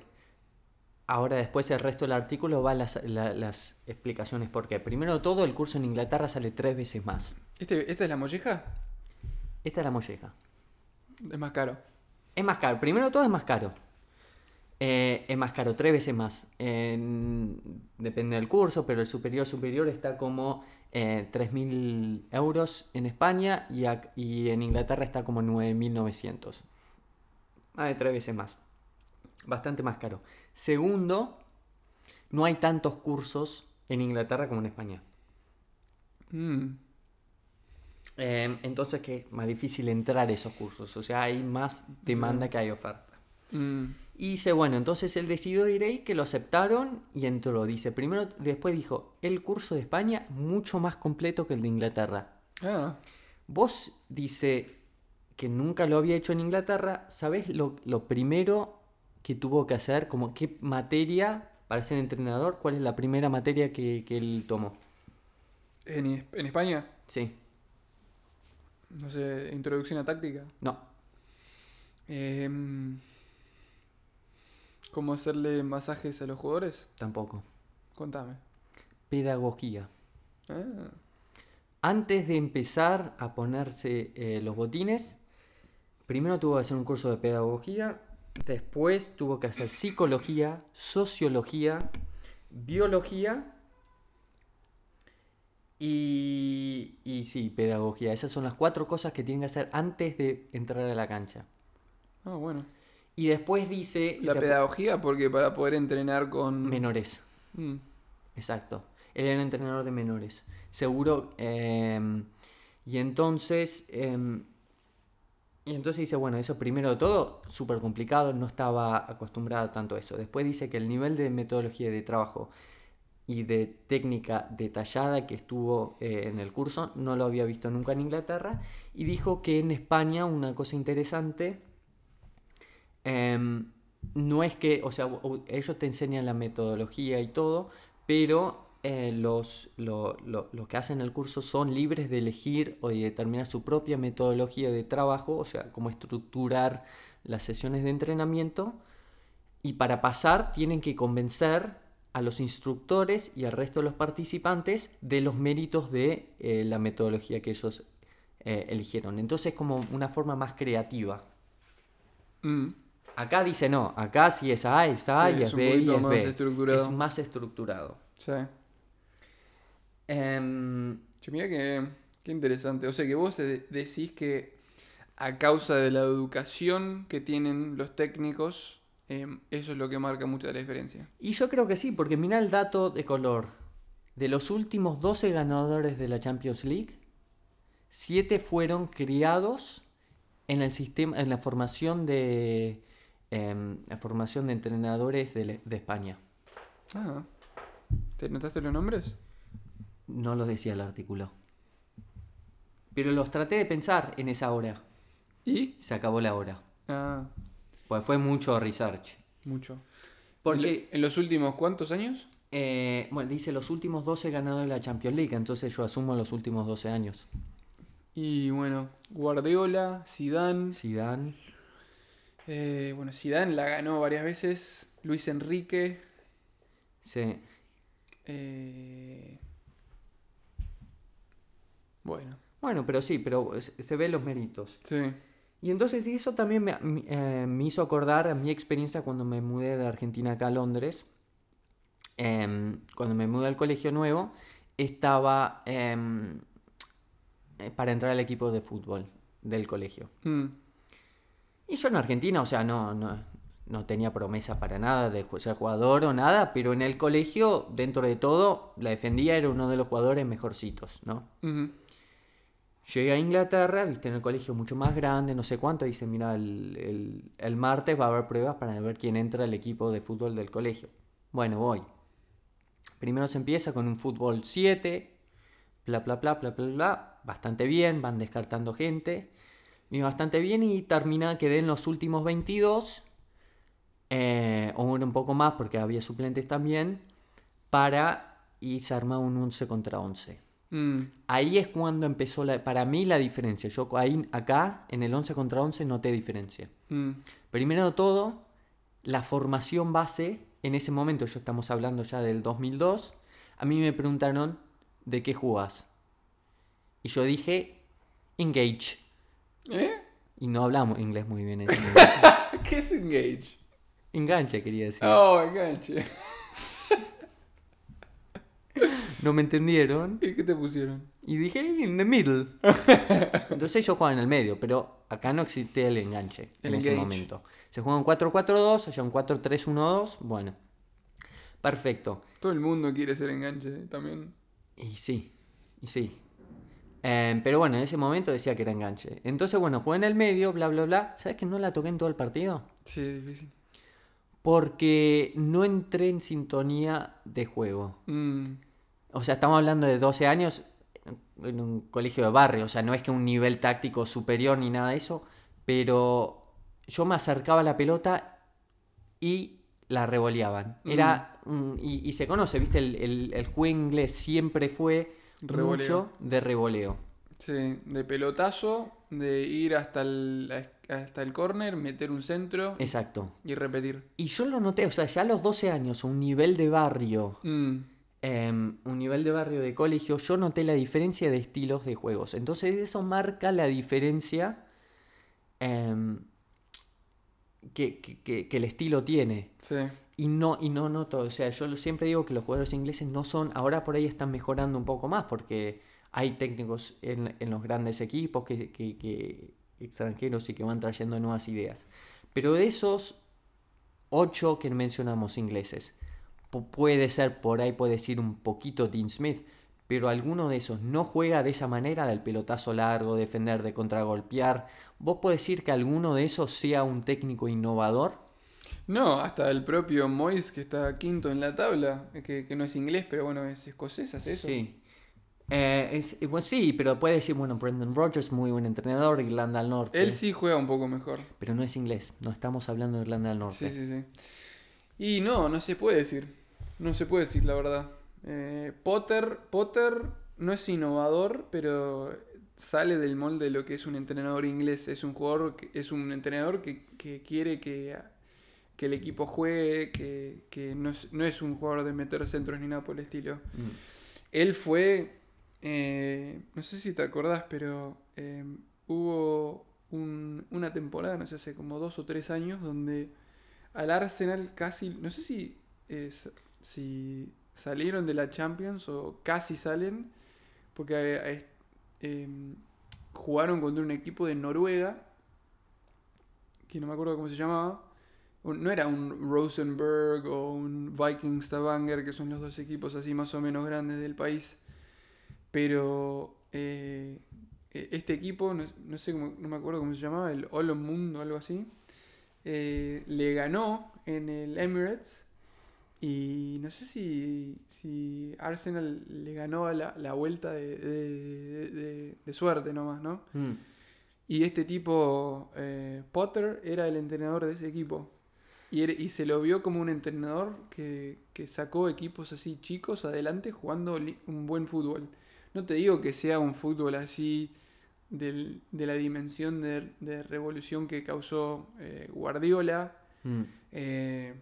Ahora después el resto del artículo va las, la- las explicaciones por qué. Primero de todo, el curso en Inglaterra sale tres veces más. Este, ¿Esta es la molleja? Esta es la molleja. Es más caro. Es más caro. Primero todo es más caro. Eh, es más caro, tres veces más. En- depende del curso, pero el superior superior está como eh, 3.000 euros en España y, en Inglaterra está como 9.900. Más tres veces más. Bastante más caro. Segundo, no hay tantos cursos en Inglaterra como en España. Mm, Eh, entonces que es más difícil entrar a esos cursos. O sea, hay más demanda que hay oferta. mm. Y dice, bueno, entonces él decidió ir ahí, que lo aceptaron y entró. Dice, primero, después dijo, el curso de España mucho más completo que el de Inglaterra. Ah, Vos, dice, que nunca lo había hecho en Inglaterra, ¿sabés lo, lo primero que tuvo que hacer? Como qué materia para ser entrenador, ¿cuál es la primera materia que, que él tomó? ¿En, en España? Sí, No sé, introducción a táctica. no, Em, ¿Cómo hacerle masajes a los jugadores? tampoco. Contame. Pedagogía. Ah, Antes de empezar a ponerse eh, los botines, primero tuvo que hacer un curso de pedagogía, después tuvo que hacer psicología, sociología, biología y, y sí, pedagogía. Esas son las cuatro cosas que tienen que hacer antes de entrar a la cancha. ah, bueno. Y después dice... La pedagogía, porque para poder entrenar con... Menores. Mm, Exacto. Él era entrenador de menores. Seguro. em, y entonces. em, y entonces dice, bueno, eso primero de todo, súper complicado, no estaba acostumbrado a tanto eso. Después dice que el nivel de metodología de trabajo y de técnica detallada que estuvo eh, en el curso no lo había visto nunca en Inglaterra. Y dijo que en España una cosa interesante em, no es que, o sea, ellos te enseñan la metodología y todo, pero eh, los, lo, lo- los que hacen el curso son libres de elegir o de determinar su propia metodología de trabajo, o sea, cómo estructurar las sesiones de entrenamiento. y para pasar tienen que convencer a los instructores y al resto de los participantes de los méritos de eh, la metodología que ellos eh, eligieron. Entonces como una forma más creativa. Mm. Acá dice no, acá si es A es A Sí, y es es un B y es más B. estructurado. Es más estructurado. Sí. Em, Che, mira que, qué interesante. O sea que vos de- decís que a causa de la educación que tienen los técnicos, em, eso es lo que marca mucho la diferencia. y yo creo que sí, porque mira el dato de color. De los últimos 12 ganadores de la Champions League, 7 fueron criados en el sistema, en la formación de em, la formación de entrenadores de, de España. Ah. ¿Te notaste los nombres? No lo decía el artículo. Pero los traté de pensar en esa hora. ¿Y? Se acabó la hora. Ah, Pues fue mucho research. mucho. Porque, ¿En los últimos cuántos años? eh, bueno, dice los últimos 12 ganadores de la Champions League, entonces yo asumo los últimos 12 años. Y bueno, Guardiola, Zidane. Zidane, eh, bueno, Zidane la ganó varias veces. Luis Enrique. sí. eh, Bueno, Bueno, pero sí, pero se se ven los méritos. sí. Y entonces eso también me, me, eh, me hizo acordar a mi experiencia cuando me mudé de Argentina acá a Londres. Em, cuando me mudé al colegio nuevo, estaba em, eh, para entrar al equipo de fútbol del colegio. Mm, Y yo en Argentina, o sea, no, no, no tenía promesa para nada de ser jugador o nada, pero en el colegio, dentro de todo, la defendía, era uno de los jugadores mejorcitos, ¿no? ujú. Llegué a Inglaterra, viste, en el colegio mucho más grande, no sé cuánto, dice, mira, el, el- el martes va a haber pruebas para ver quién entra al equipo de fútbol del colegio. Bueno, voy. Primero se empieza con un fútbol 7, bla, bla, bla, bla, bla, bla, bastante bien, van descartando gente, y bastante bien y termina, quedé en los últimos 22, eh, o un poco más porque había suplentes también, para, y se arma un 11 contra 11. Mm, Ahí es cuando empezó la, para mí la diferencia. Yo ahí, acá, en el 11 contra 11, noté diferencia. mm. Primero de todo, la formación base, en ese momento, yo estamos hablando ya del 2002, a mí me preguntaron, ¿de qué jugás? Y yo dije, engage. ¿Eh? Y no hablamos inglés muy bien en. ¿Qué es engage? Enganche, quería decir. Oh, enganche. No me entendieron. ¿Y qué te pusieron? Y dije, in the middle. Entonces yo jugaba en el medio, pero acá no existía el enganche El en ese momento. Se juega un 4-4-2, allá un 4-3-1-2, bueno. Perfecto. Todo el mundo quiere ser enganche ¿eh? también. Y sí, y sí. Eh, pero bueno, en ese momento decía que era enganche. Entonces, bueno, jugué en el medio, bla, bla, bla. ¿Sabes que no la toqué en todo el partido? Sí, es difícil. Porque no entré en sintonía de juego. Mm, O sea, estamos hablando de 12 años en un colegio de barrio, o sea, no es que un nivel táctico superior ni nada de eso, pero yo me acercaba a la pelota y la revoleaban. Era, un- y, y se conoce, viste, el, el, el juego inglés siempre fue Revoleo. mucho de revoleo. sí, de pelotazo, de ir hasta el, hasta el corner, meter un centro Exacto. y repetir. Y yo lo noté, o sea, ya a los 12 años, un nivel de barrio, Mm, em, un nivel de barrio de colegio, yo noté la diferencia de estilos de juegos. Entonces eso marca la diferencia em, que, que- el estilo tiene. sí. Y no, y no noto, o sea, yo siempre digo que los jugadores ingleses no son, ahora por ahí están mejorando un poco más, porque hay técnicos en, en los grandes equipos que, que- extranjeros y que van trayendo nuevas ideas. Pero de esos ocho que mencionamos ingleses, puede ser por ahí, puede decir un poquito Dean Smith, pero alguno de esos no juega de esa manera, del pelotazo largo, defender, de contragolpear. ¿Vos podés decir que alguno de esos sea un técnico innovador? No, hasta el propio Moyes, que está quinto en la tabla, que, que no es inglés, pero bueno, es escocés, hace eso. Sí. Eh, es- eh, bueno, sí, pero puede decir, bueno, Brendan Rodgers, muy buen entrenador, Irlanda del Norte. Él sí juega un poco mejor. Pero no es inglés, no estamos hablando de Irlanda del Norte. Sí, sí, sí. Y no, no se puede decir. No se puede decir la verdad. Eh, Potter, Potter no es innovador, pero sale del molde de lo que es un entrenador inglés. Es un jugador, que- es un entrenador que, que quiere que que el equipo juegue, que, que no, es, no es un jugador de meter centros ni nada por el estilo. Mm. Él fue, eh, no sé si te acordás, pero eh, hubo un- una temporada, no sé, hace como dos o tres años, donde al Arsenal casi, no sé si, si salieron de la Champions o casi salen, porque eh, eh, jugaron contra un equipo de Noruega, que no me acuerdo cómo se llamaba. No era un Rosenberg o un Viking Stavanger, que son los dos equipos así más o menos grandes del país. Pero eh, eh, este equipo, no, no sé cómo, no me acuerdo cómo se llamaba, el Olomund o algo así, eh, le ganó en el Emirates. Y no sé si, si Arsenal le ganó la, la vuelta de, de- de- de suerte nomás, ¿no? Mm. Y este tipo, eh, Potter, era el entrenador de ese equipo. Y, era- y se lo vio como un entrenador que, que sacó equipos así chicos adelante jugando un buen fútbol. No te digo que sea un fútbol así del- de la dimensión de, de revolución que causó eh, Guardiola, Mm. eh,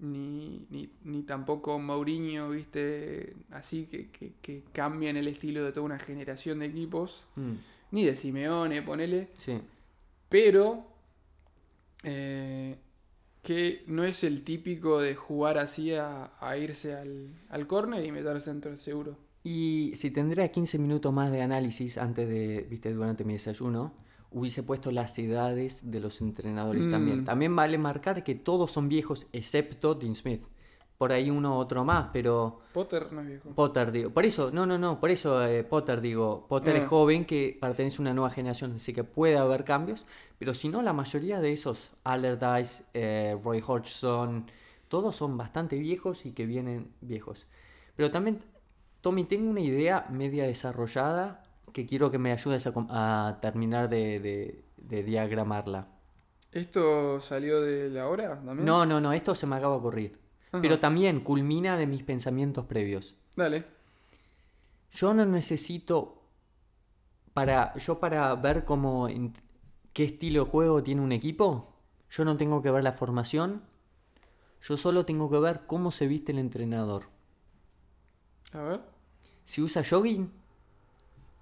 ni, ni, ni tampoco Mourinho, viste, así que, que, que cambian el estilo de toda una generación de equipos Mm. ni de Simeone, ponele, Sí. pero eh, que no es el típico de jugar así a, a irse al, al córner y meter centro seguro. Y si tendría 15 minutos más de análisis antes de, viste, durante mi desayuno, hubiese puesto las edades de los entrenadores Mm. también. También vale marcar que todos son viejos excepto Dean Smith. Por ahí uno otro más, pero Potter no es viejo. Potter digo. Por eso, no, no, no, por eso eh, Potter digo. Potter Ah. es joven que pertenece a una nueva generación, así que puede haber cambios. Pero si no, la mayoría de esos, Allardyce, eh, Roy Hodgson, todos son bastante viejos y que vienen viejos. Pero también, Tommy, tengo una idea media desarrollada que quiero que me ayudes a, terminar de, de- de diagramarla. ¿Esto salió de la hora también? No, no, no, esto se me acaba de ocurrir. Ajá. Pero también culmina de mis pensamientos previos. Dale. Yo no necesito para yo para ver cómo en- qué estilo de juego tiene un equipo, yo no tengo que ver la formación. Yo solo tengo que ver cómo se viste el entrenador. A ver. Si usa jogging,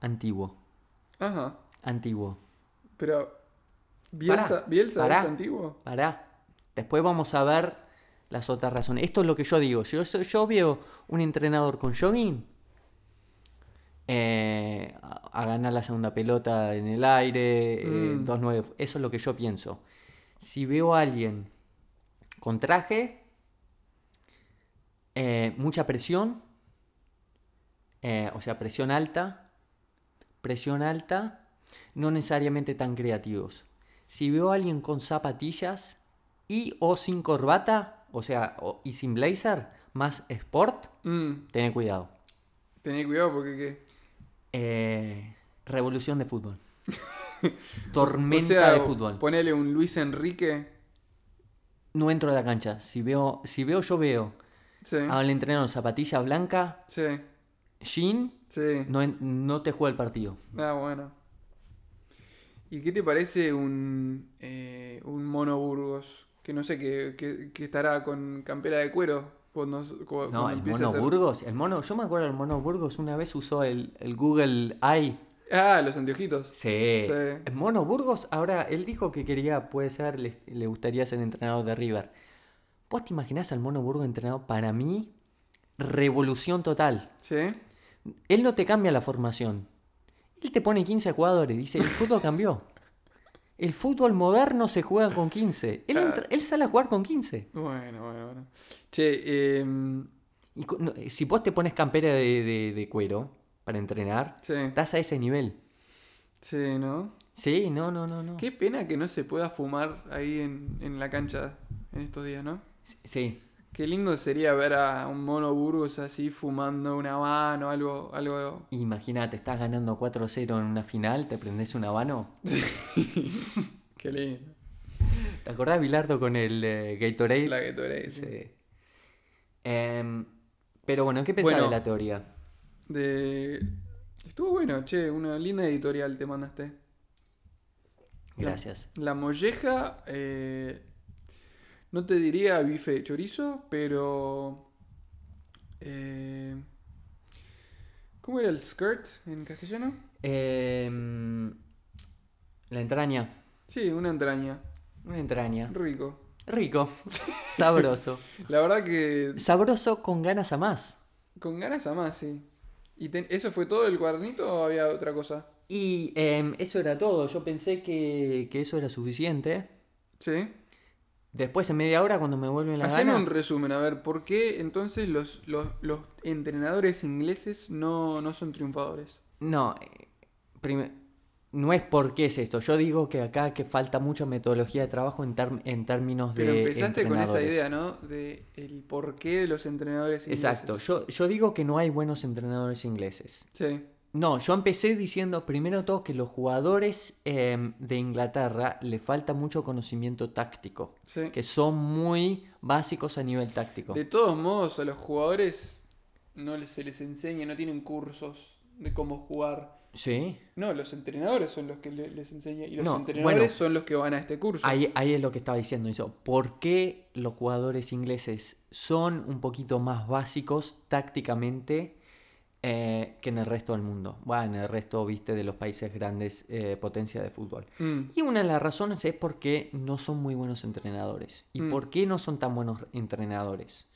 antiguo, Ajá. antiguo. Pero. ¿Bielsa, Pará, Bielsa pará. es antiguo? Pará. Después vamos a ver las otras razones. Esto es lo que yo digo. Yo, yo, yo veo un entrenador con jogging eh, a, a ganar la segunda pelota en el aire, eh, Mm. 2-9. Eso es lo que yo pienso. Si veo a alguien con traje, eh, mucha presión, eh, o sea, presión alta, presión alta, no necesariamente tan creativos. Si veo a alguien con zapatillas y o sin corbata, o sea, o- y sin blazer, más sport, Mm, ten cuidado. Tené cuidado porque qué. Eh, revolución de fútbol. O Tormenta sea, de fútbol. ponele un Luis Enrique. No entro a la cancha. Si veo, si veo yo veo Sí. al entrenador zapatilla blanca, Sí. Jean, Sí. no, no te juega el partido. Ah, bueno. ¿Y qué te parece un, eh, un mono Burgos? Que no sé, que, que- que estará con campera de cuero cuando, cu- cuando No, el mono hacer- Burgos, el mono, yo me acuerdo del mono Burgos una vez usó el, el Google Eye. Ah, los anteojitos. Sí. Sí. El mono Burgos, ahora él dijo que quería, puede ser, le, le gustaría ser entrenador de River. ¿Vos te imaginás al mono Burgos entrenado? Para mí, revolución total. ¿Sí? Él no te cambia la formación. Él te pone 15 jugadores. Dice, el fútbol cambió. El fútbol moderno se juega con 15. Él, entra- él sale a jugar con 15. Bueno, bueno, bueno. Che, em, Y co- no, si vos te pones campera de, de- de cuero para entrenar, sí, estás a ese nivel. sí, ¿no? Sí, no, no, no, no. Qué pena que no se pueda fumar ahí en, en la cancha en estos días, ¿no? Sí. Qué lindo sería ver a un mono Burgos así fumando una habano, algo, algo. Imagínate, estás ganando 4-0 en una final, te prendes un habano. Qué lindo. ¿Te acordás, Bilardo, con el eh, Gatorade? La eres. sí. Sí. Em, pero bueno, ¿qué pensás Bueno. de la teoría? De... Estuvo bueno, che, una linda editorial te mandaste. Gracias. La molleja, eh, No te diría bife de chorizo, pero. eh, ¿Cómo era el skirt en castellano? Em, la entraña. Sí, una entraña. Una entraña. Rico. Rico. Sabroso. La verdad que Sabroso con ganas a más. con ganas a más, sí. ¿Y ten- eso fue todo el cuadernito o había otra cosa? Y em, eso era todo. Yo pensé que, que eso era suficiente. Sí. Después, en media hora, cuando me vuelven la Haceme gana. un resumen, a ver, ¿por qué entonces los, los, los entrenadores ingleses no, no son triunfadores? No, eh, no es por qué es esto. Yo digo que acá que falta mucha metodología de trabajo en, términos Pero de empezaste con esa idea, ¿no? De el porqué de los entrenadores ingleses. Exacto. Yo, yo digo que no hay buenos entrenadores ingleses. Sí. No, yo empecé diciendo primero todo que los jugadores em, de Inglaterra le falta mucho conocimiento táctico, Sí. que son muy básicos a nivel táctico. De todos modos, a los jugadores no se les enseña, no tienen cursos de cómo jugar. Sí, No, los entrenadores son los que le- les enseñan y los No, entrenadores bueno. son los que van a este curso. ahí, ahí es lo que estaba diciendo eso. ¿Por qué los jugadores ingleses son un poquito más básicos tácticamente eh, que en el resto del mundo? Bueno, en el resto, viste, de los países grandes eh, potencia de fútbol. Mm, Y una de las razones es porque no son muy buenos entrenadores. ¿Y Mm. por qué no son tan buenos entrenadores?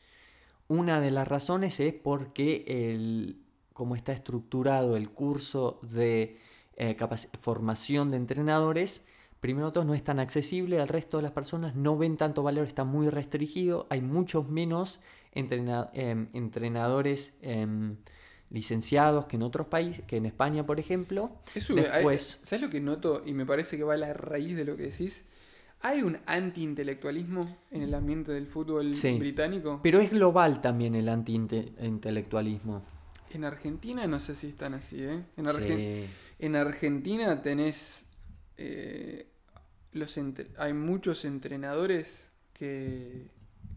Una de las razones es porque el, como está estructurado el curso de eh, formación de entrenadores, primero de todo no es tan accesible al resto de las personas, no ven tanto valor, está muy restringido, hay muchos menos entrena- em, entrenadores em, licenciados que en otros países, que en España, por ejemplo. Eso, Después- hay- ¿Sabes lo que noto? Y me parece que va a la raíz de lo que decís. Hay un anti-intelectualismo en el ambiente del fútbol Sí. británico. Pero es global también el anti-intelectualismo. En Argentina no sé si están así, ¿eh? En, Arge- Sí. en Argentina tenés... eh, los hay muchos entrenadores que,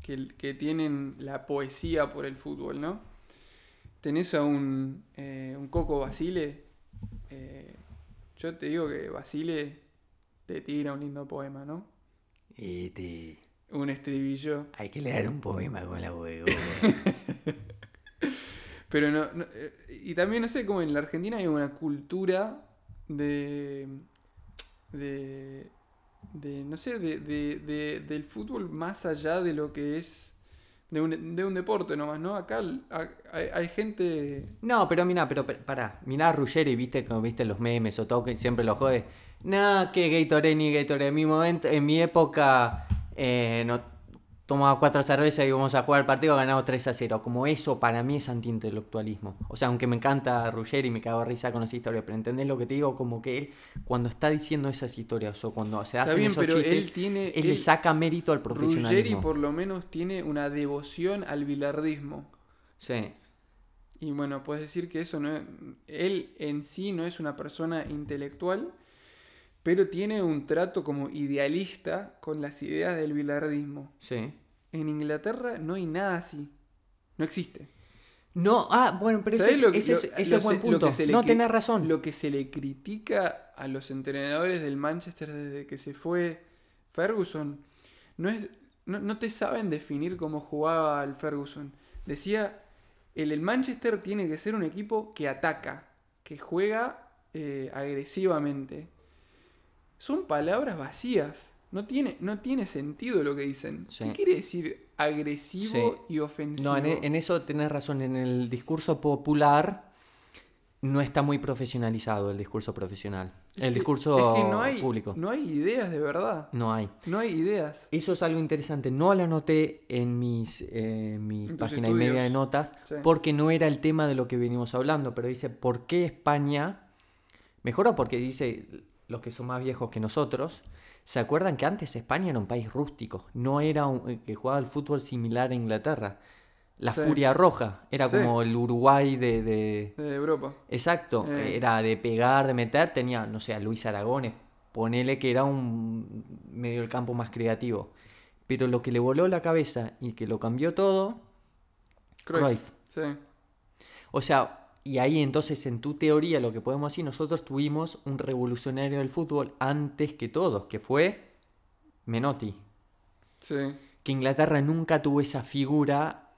que, que tienen la poesía por el fútbol, ¿no? Tenés a un, eh, un Coco Basile. eh, yo te digo que Basile te tira un lindo poema, ¿no? Este, Un estribillo. hay que leer un poema con la huevo. Pero no, no, eh, y también no sé cómo en la Argentina hay una cultura de de, de no sé, de, de- de- del fútbol más allá de lo que es de un, de un deporte nomás, ¿no? Acá hay, hay gente... No, pero mira, pero pe- pará, mirá a Ruggeri, viste como viste los memes o todo siempre lo jode. No, que Gatorade ni Gatorade. En mi momento, en mi época, eh, no tomaba cuatro cervezas y íbamos a jugar el partido, ganamos 3 a 0. Como eso para mí es antiintelectualismo. O sea, aunque me encanta Ruggeri y me cago de risa con esa historia, pero ¿entendés lo que te digo? Como que él, cuando está diciendo esas historias o cuando se bien, esos pero chistes, él tiene... él le saca mérito al Ruggeri profesionalismo. por lo menos tiene una devoción al bilardismo. Sí. Y bueno, puedes decir que eso no es, él en sí no es una persona intelectual, pero tiene un trato como idealista con las ideas del bilardismo. Sí. En Inglaterra no hay nada así. No existe. No, ah, bueno, pero ese, ¿Sabés es- lo que- ese es, lo- ese lo es buen punto. que se le No, tenés razón. Lo que se le critica a los entrenadores del Manchester desde que se fue Ferguson no es no, no te saben definir cómo jugaba el Ferguson. Decía, el, el Manchester tiene que ser un equipo que ataca, que juega eh, agresivamente. Son palabras vacías. No tiene, no tiene sentido lo que dicen. Sí. ¿Qué quiere decir agresivo Sí. y ofensivo? No, en, en eso tenés razón. En el discurso popular no está muy profesionalizado el discurso profesional. Es el que- discurso es que no hay, público. No hay ideas de verdad. No hay. No hay ideas. Eso es algo interesante. No lo anoté en mis, eh, mi página y media de notas Sí. porque no era el tema de lo que venimos hablando, pero dice, ¿por qué España? Mejor porque dice, los que son más viejos que nosotros, ¿se acuerdan que antes España era un país rústico? No era un, eh, que jugaba el fútbol similar a Inglaterra. La Sí. Furia Roja era Sí. como el Uruguay de... de- De Europa. Exacto, Eh. era de pegar, de meter, tenía, no sé, a Luis Aragones, ponele que era un medio del campo más creativo. Pero lo que le voló la cabeza y que lo cambió todo, Cruyff. Cruyff. Sí. o sea, y ahí entonces en tu teoría lo que podemos decir, nosotros tuvimos un revolucionario del fútbol antes que todos, que fue Menotti. Sí. que Inglaterra nunca tuvo esa figura.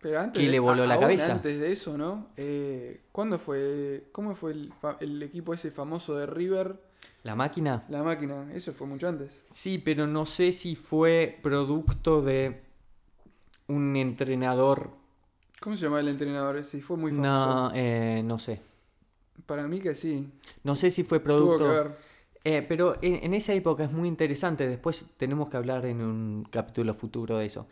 Pero antes que le de- voló a- la cabeza. Antes de eso, ¿no? Eh, ¿Cuándo fue? ¿Cómo fue el equipo ese famoso de River? La máquina. La máquina. Eso fue mucho antes. Sí, pero no sé si fue producto de un entrenador. ¿Cómo se llama el entrenador ese? Fue muy famoso. No, eh, no sé. Para mí que sí. No sé si fue Tuvo producto. que ver. Eh, pero en, en esa época es muy interesante, después tenemos que hablar en un capítulo futuro de eso,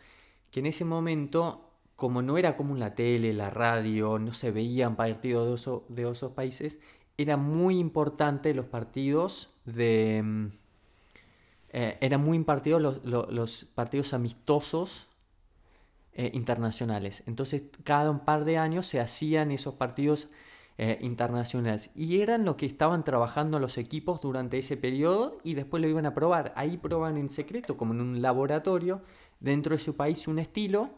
que en ese momento, como no era común la tele, la radio, no se veían partidos de, oso- de esos países, era muy importante los partidos de... mm, eh, eran muy importantes los, lo- los partidos amistosos eh, internacionales. Entonces, cada un par de años se hacían esos partidos eh, internacionales. Y eran lo que estaban trabajando los equipos durante ese periodo y después lo iban a probar. Ahí proban en secreto, como en un laboratorio, dentro de su país un estilo.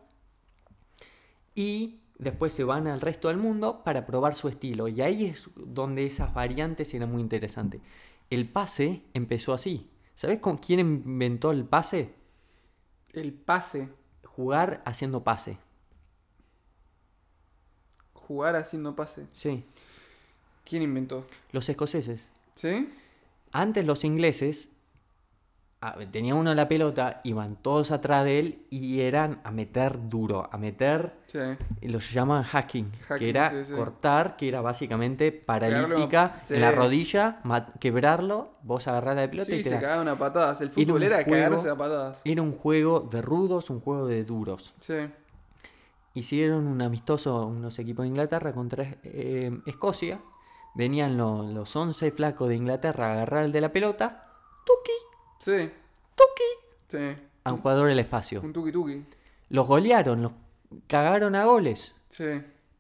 Y después se van al resto del mundo para probar su estilo. Y ahí es donde esas variantes eran muy interesantes. El pase empezó así. ¿Sabes con quién inventó el pase? El pase. Jugar haciendo pase. Jugar haciendo pase. Sí. ¿Quién inventó? Los escoceses. ¿Sí? Antes los ingleses tenía uno la pelota, iban todos atrás de él y eran a meter duro, a meter, Sí. y los llaman hacking, Hacking, que era sí, sí. cortar, que era básicamente paralítica en la rodilla, quebrarlo, vos agarrás la pelota y te se cagaban a patadas. El Era fútbol era de juego- cagarse a patadas. Era un juego de rudos, un juego de duros. Sí. Hicieron un amistoso unos equipos de Inglaterra contra eh, Escocia. Venían lo- los 11 flacos de Inglaterra a agarrar el de la pelota. Tuki, Sí. tuki. Sí. A un jugador del espacio. Un tuki tuki. Los golearon, los cagaron a goles Sí.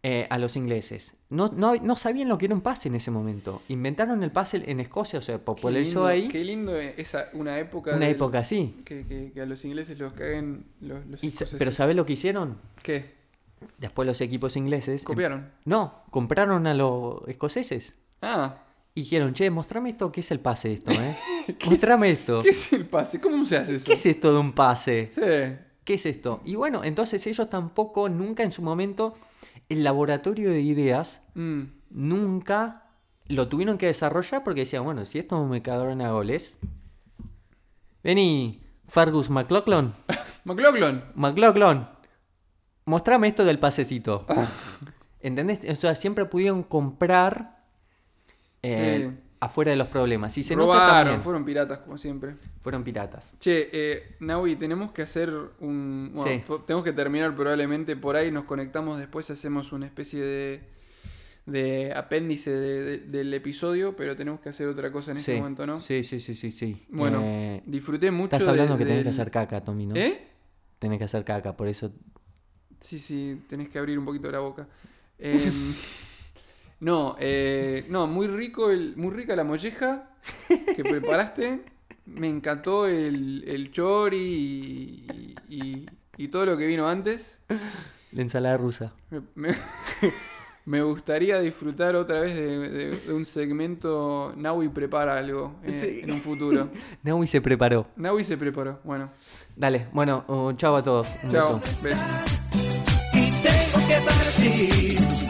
eh, a los ingleses. No, no, no sabían lo que era un pase en ese momento. Inventaron el pase en Escocia, o sea, popularizó ahí Qué lindo esa, una época. una del- época así. Que, que- que a los ingleses los caguen los, los Y pero ¿sabés lo que hicieron? ¿Qué? Después los equipos ingleses... ¿Copiaron? No, compraron a los escoceses. Ah. Y dijeron, che, mostrame esto, ¿qué es el pase esto, eh? mostrame esto. ¿Qué es el pase? ¿Cómo se hace eso? ¿Qué es esto de un pase? Sí. ¿Qué es esto? Y bueno, entonces ellos tampoco, nunca en su momento, el laboratorio de ideas, Mm. nunca lo tuvieron que desarrollar porque decían, bueno, si esto me cagaron a goles. Vení, Fergus McLaughlin. McLaughlin. McLaughlin, mostrame esto del pasecito. ¿Entendés? O sea, siempre pudieron comprar eh, Sí. Afuera de los problemas. Y se nota Robaron, también. fueron piratas como siempre. Fueron piratas. Che, eh, Naui, tenemos que hacer un... Bueno, Sí. tenemos que terminar probablemente por ahí, nos conectamos después, hacemos una especie de, de apéndice de- de- del episodio, pero tenemos que hacer otra cosa en Sí, este momento, ¿no? sí, sí, sí, sí, sí. Bueno, Eh, disfruté mucho estás hablando que tenés que hacer caca, Tommy, ¿no? ¿Eh? Tenés que hacer caca, por eso... Sí, sí, tenés que abrir un poquito la boca. Em, no, eh, no, muy rico, el, muy rica la molleja que preparaste. Me encantó el, el chori y, y- y todo lo que vino antes. La ensalada rusa. Me, me- me gustaría disfrutar otra vez de, de- de un segmento Naui prepara algo eh, Sí. en un futuro. Naui se preparó. Naui se preparó. Bueno, Dale, bueno, uh, chao a todos. Un chao. beso. Besos. y tengo que partir.